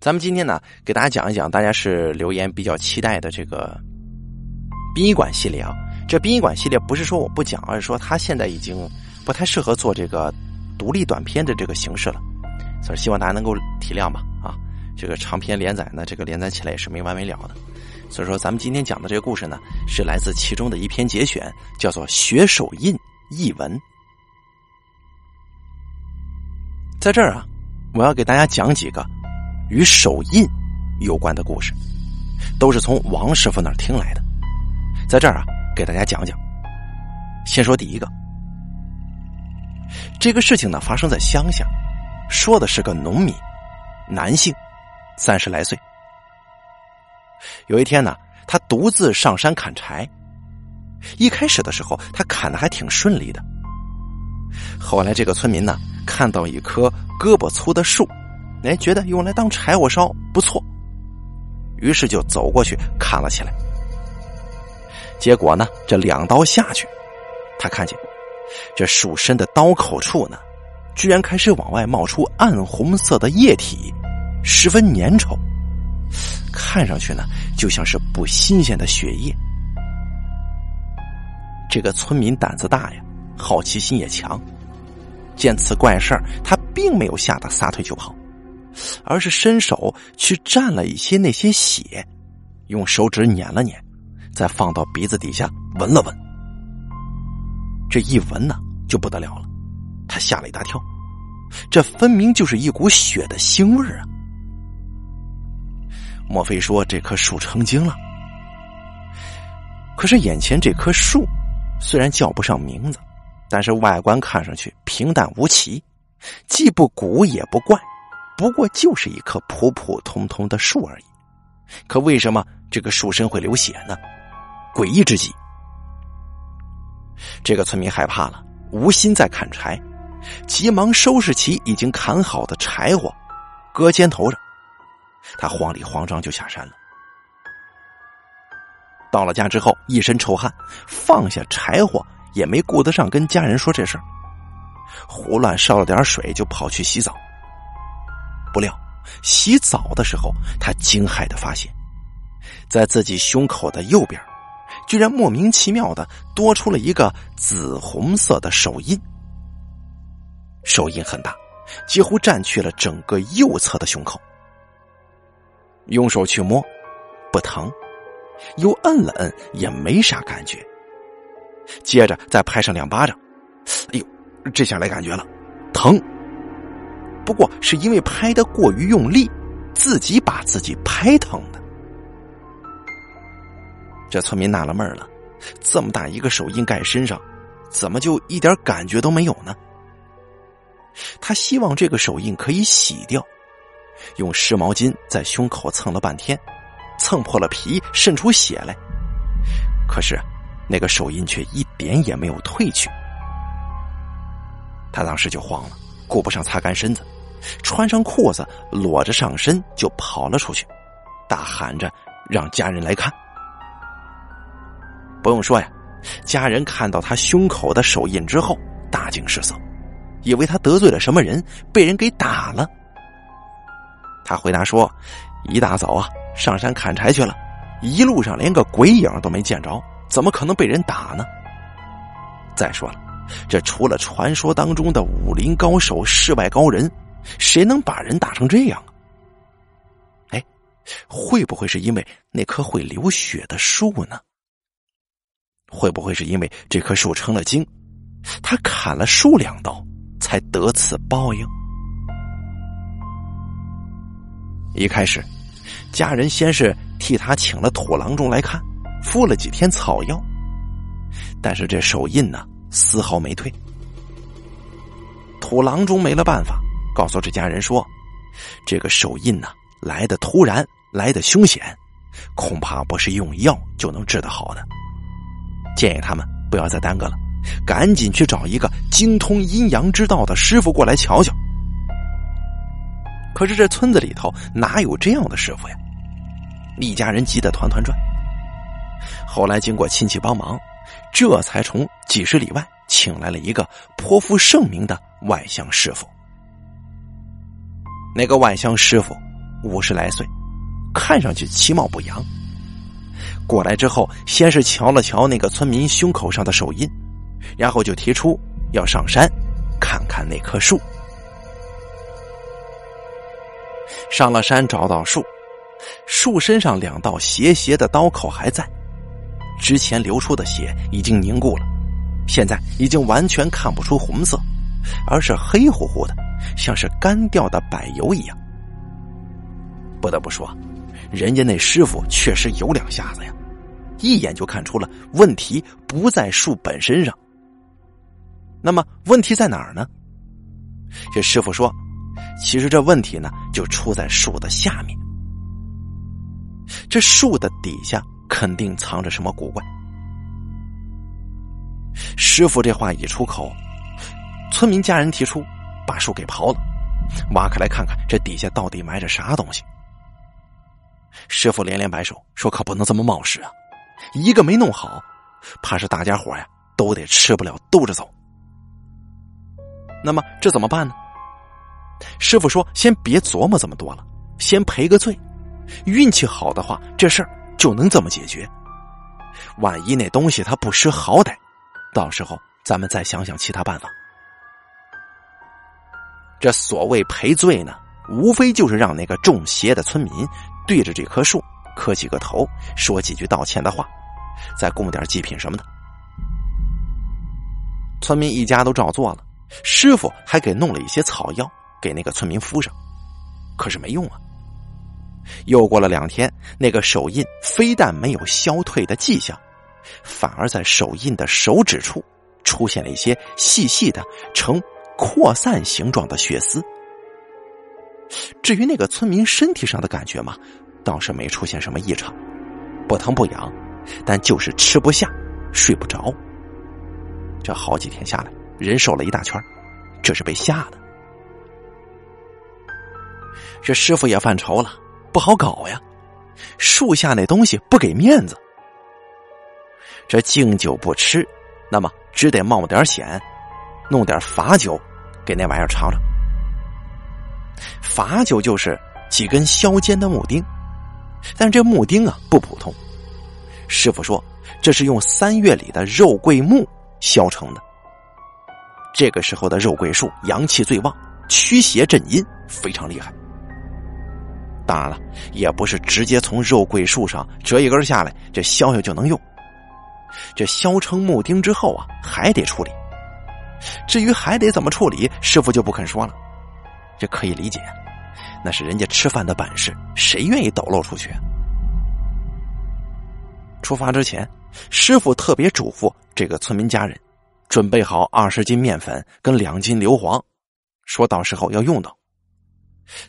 咱们今天呢，给大家讲一讲大家是留言比较期待的这个殡仪馆系列啊。这殡仪馆系列不是说我不讲，而是说它现在已经不太适合做这个独立短片的这个形式了，所以希望大家能够体谅吧。啊，这个长篇连载呢，这个连载起来也是没完没了的。所以说，咱们今天讲的这个故事呢，是来自其中的一篇节选，叫做《血手印译文》。在这儿啊，我要给大家讲几个与手印有关的故事，都是从王师傅那儿听来的。在这儿啊，给大家讲讲。先说第一个，这个事情呢发生在乡下，说的是个农民，男性，三十来岁。有一天呢，他独自上山砍柴。一开始的时候，他砍的还挺顺利的。后来，这个村民呢。看到一棵胳膊粗的树，哎，觉得用来当柴火烧不错，于是就走过去砍了起来。结果呢，这两刀下去，他看见这树身的刀口处呢，居然开始往外冒出暗红色的液体，十分粘稠，看上去呢就像是不新鲜的血液。这个村民胆子大呀，好奇心也强。见此怪事，他并没有吓得撒腿就跑，而是伸手去蘸了一些那些血，用手指捻了捻，再放到鼻子底下闻了闻。这一闻呢，就不得了了，他吓了一大跳，这分明就是一股血的腥味啊！莫非说这棵树成精了？可是眼前这棵树，虽然叫不上名字。但是外观看上去平淡无奇，既不古也不怪，不过就是一棵普普通通的树而已。可为什么这个树身会流血呢？诡异之极。这个村民害怕了，无心再砍柴，急忙收拾起已经砍好的柴火，搁肩头上。他慌里慌张就下山了。到了家之后，一身臭汗，放下柴火。也没顾得上跟家人说这事儿，胡乱烧了点水就跑去洗澡。不料洗澡的时候，他惊骇的发现，在自己胸口的右边，居然莫名其妙的多出了一个紫红色的手印。手印很大，几乎占据了整个右侧的胸口。用手去摸，不疼；又摁了摁，也没啥感觉。接着再拍上两巴掌，哎呦，这下来感觉了，疼。不过是因为拍的过于用力，自己把自己拍疼的。这村民纳了闷了，这么大一个手印盖身上，怎么就一点感觉都没有呢？他希望这个手印可以洗掉，用湿毛巾在胸口蹭了半天，蹭破了皮，渗出血来。可是。那个手印却一点也没有褪去，他当时就慌了，顾不上擦干身子，穿上裤子，裸着上身就跑了出去，大喊着让家人来看。不用说呀，家人看到他胸口的手印之后，大惊失色，以为他得罪了什么人，被人给打了。他回答说：“一大早啊，上山砍柴去了，一路上连个鬼影都没见着。”怎么可能被人打呢？再说了，这除了传说当中的武林高手、世外高人，谁能把人打成这样啊？哎，会不会是因为那棵会流血的树呢？会不会是因为这棵树成了精，他砍了树两刀，才得此报应？一开始，家人先是替他请了土郎中来看。敷了几天草药，但是这手印呢丝毫没退。土郎中没了办法，告诉这家人说：“这个手印呢来的突然，来的凶险，恐怕不是用药就能治得好的。建议他们不要再耽搁了，赶紧去找一个精通阴阳之道的师傅过来瞧瞧。”可是这村子里头哪有这样的师傅呀？一家人急得团团转。后来经过亲戚帮忙，这才从几十里外请来了一个颇负盛名的外乡师傅。那个外乡师傅五十来岁，看上去其貌不扬。过来之后，先是瞧了瞧那个村民胸口上的手印，然后就提出要上山看看那棵树。上了山，找到树，树身上两道斜斜的刀口还在，之前流出的血已经凝固了，现在已经完全看不出红色，而是黑乎乎的，像是干掉的柏油一样。不得不说，人家那师傅确实有两下子呀，一眼就看出了问题不在树本身上。那么问题在哪儿呢？这师傅说。其实这问题呢，就出在树的下面。这树的底下肯定藏着什么古怪。师傅这话一出口，村民家人提出把树给刨了，挖开来看看这底下到底埋着啥东西。师傅连连摆手说：“可不能这么冒失啊！一个没弄好，怕是大家伙呀都得吃不了兜着走。那么这怎么办呢？”师傅说：“先别琢磨这么多了，先赔个罪。运气好的话，这事儿就能这么解决。万一那东西他不识好歹，到时候咱们再想想其他办法。这所谓赔罪呢，无非就是让那个中邪的村民对着这棵树磕几个头，说几句道歉的话，再供点祭品什么的。村民一家都照做了，师傅还给弄了一些草药。”给那个村民敷上，可是没用啊。又过了两天，那个手印非但没有消退的迹象，反而在手印的手指处出现了一些细细的呈扩散形状的血丝。至于那个村民身体上的感觉嘛，倒是没出现什么异常，不疼不痒，但就是吃不下、睡不着。这好几天下来，人瘦了一大圈，这是被吓的。这师傅也犯愁了，不好搞呀！树下那东西不给面子，这敬酒不吃，那么只得冒点险，弄点罚酒给那玩意儿尝尝。罚酒就是几根削尖的木钉，但这木钉啊不普通。师傅说，这是用三月里的肉桂木削成的。这个时候的肉桂树阳气最旺，驱邪镇阴，非常厉害。当然了，也不是直接从肉桂树上折一根下来，这削削就能用。这削成木钉之后啊，还得处理。至于还得怎么处理，师傅就不肯说了。这可以理解，那是人家吃饭的本事，谁愿意抖露出去？出发之前，师傅特别嘱咐这个村民家人，准备好二十斤面粉跟两斤硫磺，说到时候要用到。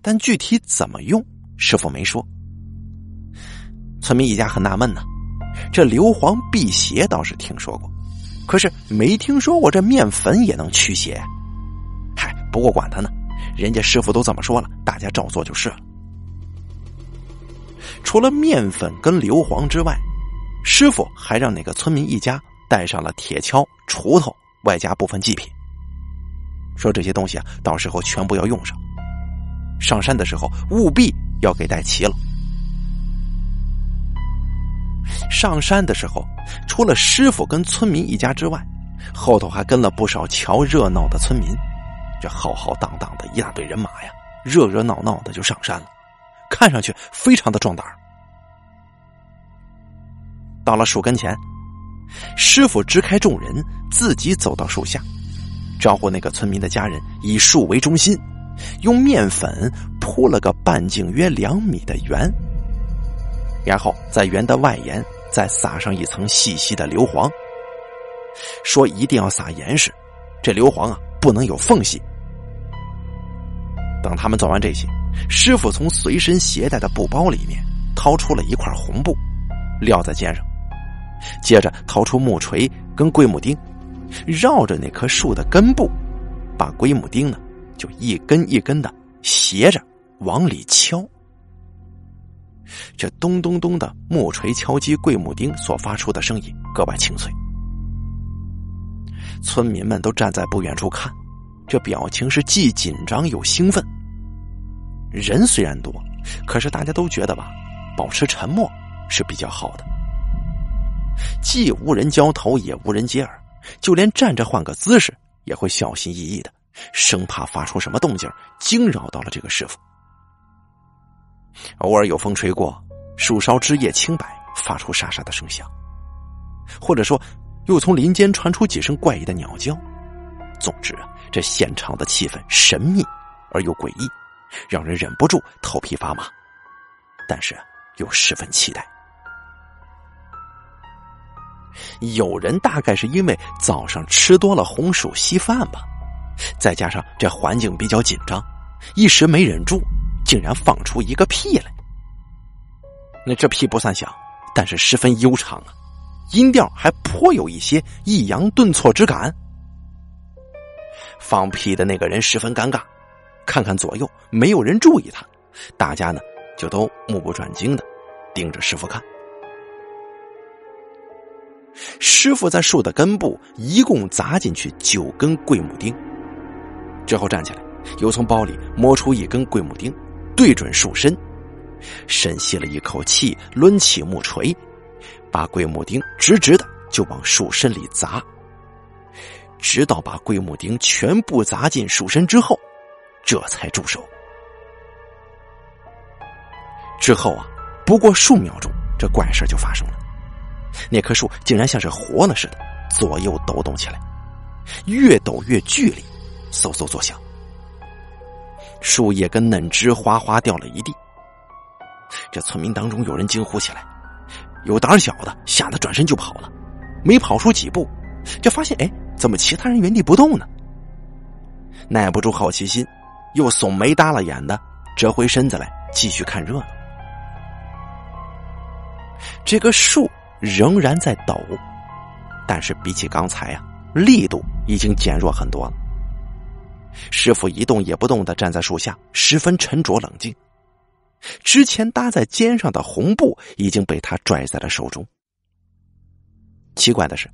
但具体怎么用？师傅没说，村民一家很纳闷呢。这硫磺辟邪倒是听说过，可是没听说过这面粉也能驱邪。嗨，不过管他呢，人家师傅都这么说了，大家照做就是了。除了面粉跟硫磺之外，师傅还让那个村民一家带上了铁锹、锄头，外加部分祭品，说这些东西啊，到时候全部要用上。上山的时候务必。要给带齐了。上山的时候，除了师傅跟村民一家之外，后头还跟了不少瞧热闹的村民。这浩浩荡荡的一大队人马呀，热热闹闹的就上山了，看上去非常的壮胆。到了树跟前，师傅支开众人，自己走到树下，招呼那个村民的家人，以树为中心。用面粉铺了个半径约两米的圆，然后在圆的外沿再撒上一层细细的硫磺。说一定要撒严实，这硫磺啊不能有缝隙。等他们做完这些，师傅从随身携带的布包里面掏出了一块红布，撂在肩上，接着掏出木锤跟桂木钉，绕着那棵树的根部，把桂木钉呢。就一根一根的斜着往里敲，这咚咚咚的木锤敲击桂木钉所发出的声音格外清脆。村民们都站在不远处看，这表情是既紧张又兴奋。人虽然多，可是大家都觉得吧，保持沉默是比较好的，既无人交头，也无人接耳，就连站着换个姿势也会小心翼翼的，生怕发出什么动静惊扰到了这个师傅。偶尔有风吹过，树梢枝叶轻摆，发出沙沙的声响，或者说，又从林间传出几声怪异的鸟叫。总之啊，这现场的气氛神秘而又诡异，让人忍不住头皮发麻，但是又十分期待。有人大概是因为早上吃多了红薯稀饭吧，再加上这环境比较紧张，一时没忍住，竟然放出一个屁来。那这屁不算响，但是十分悠长啊，音调还颇有一些抑扬顿挫之感。放屁的那个人十分尴尬，看看左右，没有人注意他，大家呢就都目不转睛的盯着师傅看。师傅在树的根部一共砸进去九根桂木钉，之后站起来，又从包里摸出一根桂木钉，对准树身，深吸了一口气，抡起木锤，把桂木钉直直的就往树身里砸。直到把桂木钉全部砸进树身之后，这才住手。之后啊，不过数秒钟，这怪事就发生了。那棵树竟然像是活了似的，左右抖动起来，越抖越剧烈，嗖嗖作响。树叶跟嫩枝哗哗掉了一地。这村民当中有人惊呼起来，有胆小的吓得转身就跑了，没跑出几步，就发现哎。怎么其他人原地不动呢？耐不住好奇心，又耸眉耷拉眼的折回身子来继续看热闹。这个树仍然在抖，但是比起刚才啊，力度已经减弱很多了。师傅一动也不动的站在树下，十分沉着冷静。之前搭在肩上的红布已经被他拽在了手中。奇怪的是。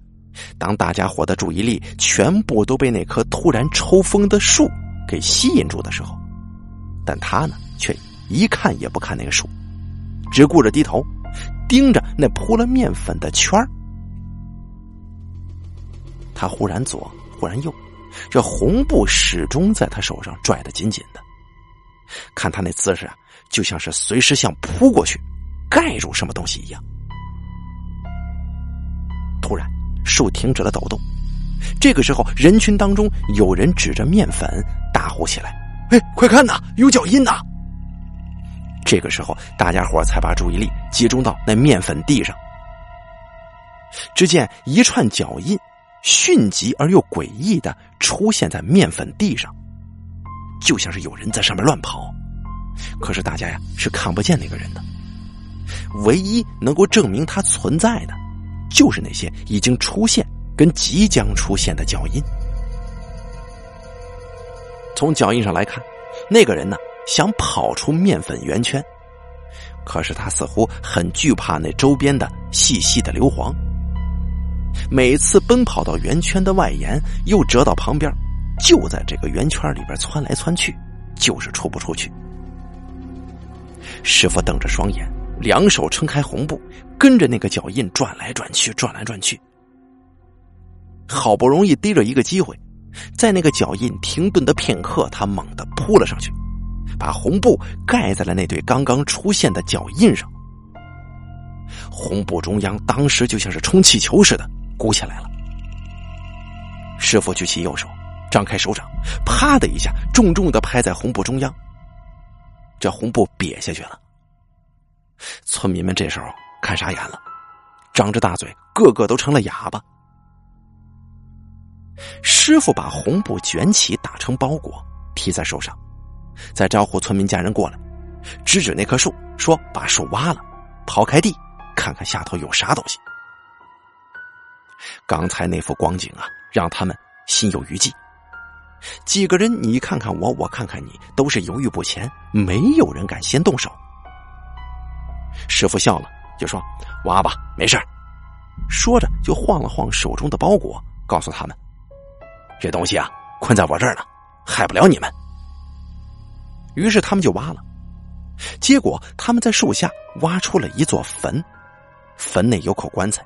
当大家伙的注意力全部都被那棵突然抽风的树给吸引住的时候，但他呢却一看也不看那个树，只顾着低头盯着那铺了面粉的圈儿。他忽然左，忽然右，这红布始终在他手上拽得紧紧的，看他那姿势啊，就像是随时想扑过去盖住什么东西一样。突然。树停止了抖动，这个时候，人群当中有人指着面粉大呼起来：“哎，快看呐，有脚印呐！”这个时候，大家伙才把注意力集中到那面粉地上。只见一串脚印，迅疾而又诡异的出现在面粉地上，就像是有人在上面乱跑。可是大家呀是看不见那个人的，唯一能够证明他存在的。就是那些已经出现跟即将出现的脚印。从脚印上来看，那个人呢想跑出面粉圆圈，可是他似乎很惧怕那周边的细细的硫磺。每次奔跑到圆圈的外沿，又折到旁边，就在这个圆圈里边窜来窜去，就是出不出去。师傅瞪着双眼。两手撑开红布，跟着那个脚印转来转去，转来转去。好不容易逮着一个机会，在那个脚印停顿的片刻，他猛地扑了上去，把红布盖在了那对刚刚出现的脚印上。红布中央当时就像是充气球似的鼓起来了。师傅举起右手，张开手掌，啪的一下，重重的拍在红布中央。这红布瘪下去了。村民们这时候看傻眼了，张着大嘴，个个都成了哑巴。师傅把红布卷起，打成包裹，提在手上，再招呼村民家人过来，指指那棵树，说：“把树挖了，刨开地，看看下头有啥东西。”刚才那幅光景啊，让他们心有余悸。几个人你看看我，我看看你，都是犹豫不前，没有人敢先动手。师傅笑了，就说：“挖吧，没事说着就晃了晃手中的包裹，告诉他们：“这东西啊，困在我这儿呢，害不了你们。”于是他们就挖了。结果他们在树下挖出了一座坟，坟内有口棺材，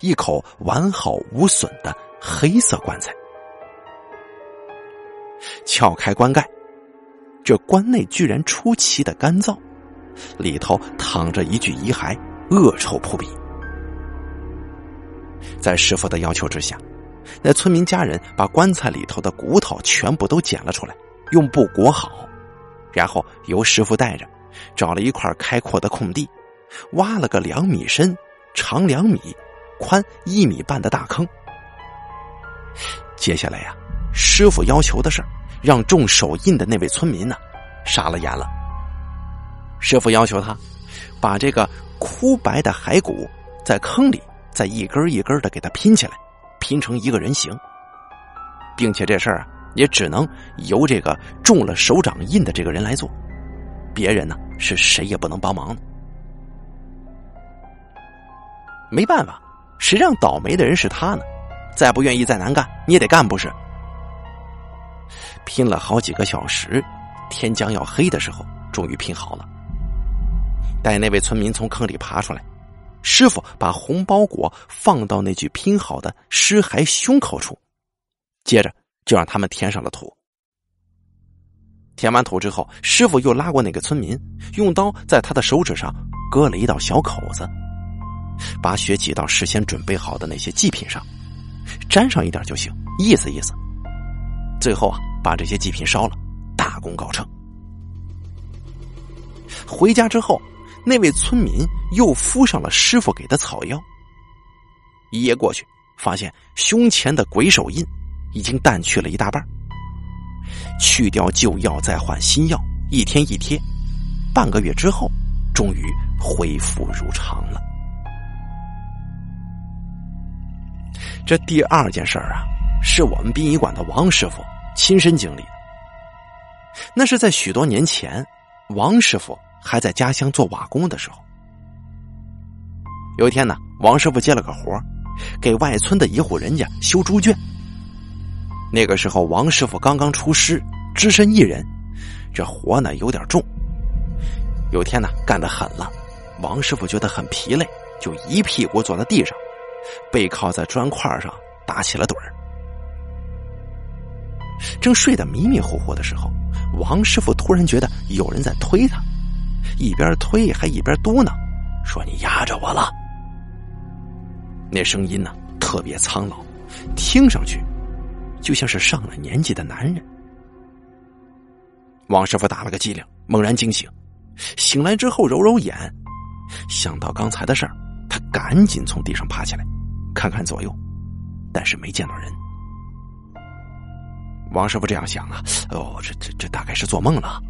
一口完好无损的黑色棺材。撬开棺盖，这棺内居然出奇的干燥，里头躺着一具遗骸，恶臭扑鼻。在师傅的要求之下，那村民家人把棺材里头的骨头全部都捡了出来，用布裹好，然后由师傅带着，找了一块开阔的空地，挖了个两米深、长两米、宽一米半的大坑。接下来呀，师傅要求的是让种手印的那位村民呢，傻了眼了。师傅要求他把这个枯白的骸骨在坑里。再一根一根的给它拼起来，拼成一个人形，并且这事儿啊，也只能由这个中了手掌印的这个人来做，别人呢是谁也不能帮忙的。没办法，谁让倒霉的人是他呢？再不愿意再难干，你也得干不是？拼了好几个小时，天将要黑的时候，终于拼好了。待那位村民从坑里爬出来。师傅把红包裹放到那具拼好的尸骸胸口处，接着就让他们填上了土。填完土之后，师傅又拉过那个村民，用刀在他的手指上割了一道小口子，把血挤到事先准备好的那些祭品上，沾上一点就行，意思意思。最后啊，把这些祭品烧了，大功告成。回家之后。那位村民又敷上了师傅给的草药，一夜过去，发现胸前的鬼手印已经淡去了一大半。去掉旧药，再换新药，一天一贴，半个月之后，终于恢复如常了。这第二件事儿啊，是我们殡仪馆的王师傅亲身经历的。那是在许多年前，王师傅。还在家乡做瓦工的时候，有一天呢，王师傅接了个活给外村的一户人家修猪圈。那个时候，王师傅刚刚出师，只身一人，这活呢有点重。有天呢，干得狠了，王师傅觉得很疲累，就一屁股坐在地上，背靠在砖块上打起了盹儿。正睡得迷迷糊糊的时候，王师傅突然觉得有人在推他。一边推还一边嘟囔，说：“你压着我了。”那声音呢，特别苍老，听上去就像是上了年纪的男人。王师傅打了个激灵，猛然惊醒。醒来之后揉揉眼，想到刚才的事儿，他赶紧从地上爬起来，看看左右，但是没见到人。王师傅这样想啊，哦，这这这大概是做梦了。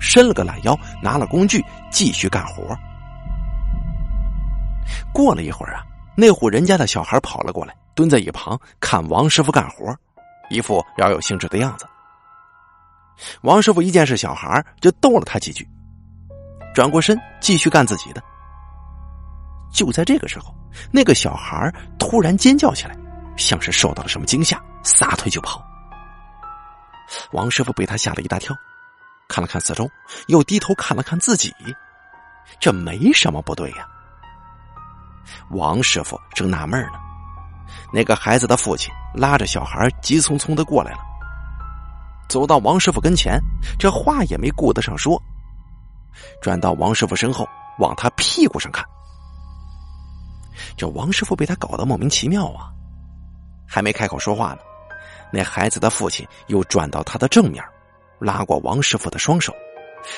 伸了个懒腰，拿了工具，继续干活。过了一会儿啊，那户人家的小孩跑了过来，蹲在一旁看王师傅干活，一副饶有兴致的样子。王师傅一见是小孩，就逗了他几句，转过身继续干自己的。就在这个时候，那个小孩突然尖叫起来，像是受到了什么惊吓，撒腿就跑。王师傅被他吓了一大跳。看了看四周，又低头看了看自己，这没什么不对呀。王师傅正纳闷呢，那个孩子的父亲拉着小孩急匆匆的过来了，走到王师傅跟前，这话也没顾得上说，转到王师傅身后，往他屁股上看。这王师傅被他搞得莫名其妙啊，还没开口说话呢，那孩子的父亲又转到他的正面。拉过王师傅的双手，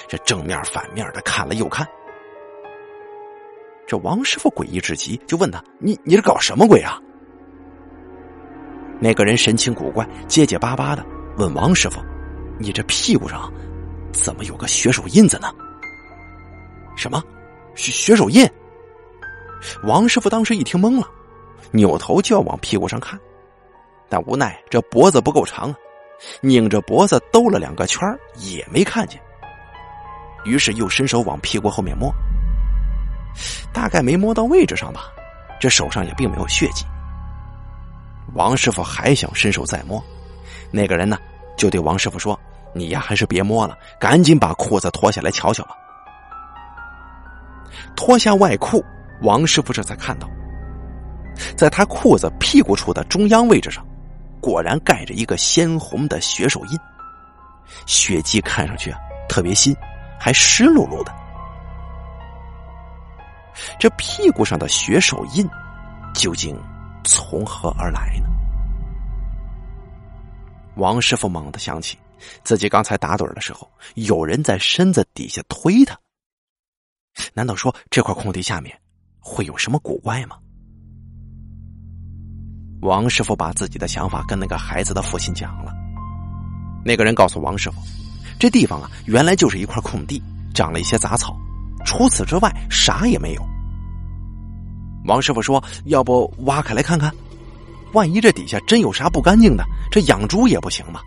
这正面反面的看了又看。这王师傅诡异至极，就问他：“你你是搞什么鬼啊？”那个人神情古怪，结结巴巴的问王师傅：“你这屁股上怎么有个血手印子呢？”什么？血血手印？王师傅当时一听懵了，扭头就要往屁股上看，但无奈这脖子不够长啊。拧着脖子兜了两个圈也没看见，于是又伸手往屁股后面摸，大概没摸到位置上吧，这手上也并没有血迹。王师傅还想伸手再摸，那个人呢就对王师傅说：“你呀还是别摸了，赶紧把裤子脱下来瞧瞧吧。”脱下外裤，王师傅这才看到，在他裤子屁股处的中央位置上，果然盖着一个鲜红的血手印，血迹看上去啊特别新，还湿漉漉的。这屁股上的血手印究竟从何而来呢？王师傅猛地想起，自己刚才打盹的时候，有人在身子底下推他。难道说这块空地下面会有什么古怪吗？王师傅把自己的想法跟那个孩子的父亲讲了。那个人告诉王师傅，这地方啊，原来就是一块空地，长了一些杂草，除此之外啥也没有。王师傅说：“要不挖开来看看？”万一这底下真有啥不干净的，这养猪也不行吗？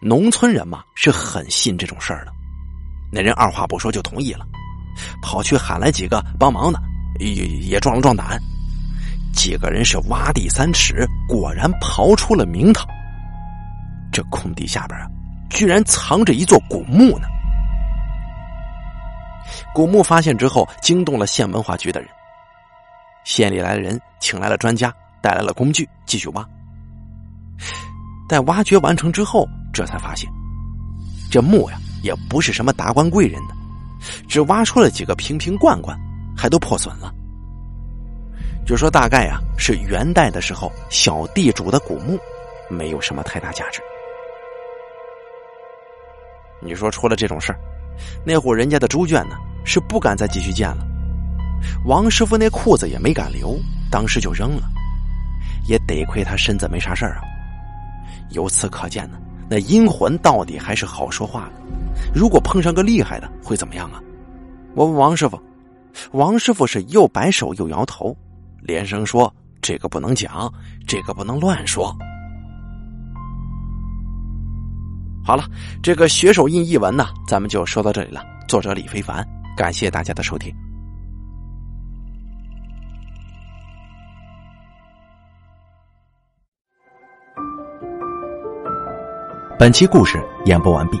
农村人嘛是很信这种事儿的，那人二话不说就同意了，跑去喊来几个帮忙的，也也壮了壮胆。几个人是挖地三尺，果然刨出了名堂。这空地下边啊，居然藏着一座古墓呢！古墓发现之后，惊动了县文化局的人。县里来的人请来了专家，带来了工具，继续挖。待挖掘完成之后，这才发现，这墓呀也不是什么达官贵人的，只挖出了几个瓶瓶罐罐，还都破损了。就说大概呀是元代的时候小地主的古墓，没有什么太大价值。你说出了这种事儿，那户人家的猪圈呢是不敢再继续建了。王师傅那裤子也没敢留，当时就扔了。也得亏他身子没啥事儿啊。由此可见呢，那阴魂到底还是好说话的。如果碰上个厉害的，会怎么样啊？我问王师傅，王师傅是又摆手又摇头，连声说：“这个不能讲，这个不能乱说。”好了，这个血手印一文呢，咱们就说到这里了。作者李非凡，感谢大家的收听。本期故事演播完毕。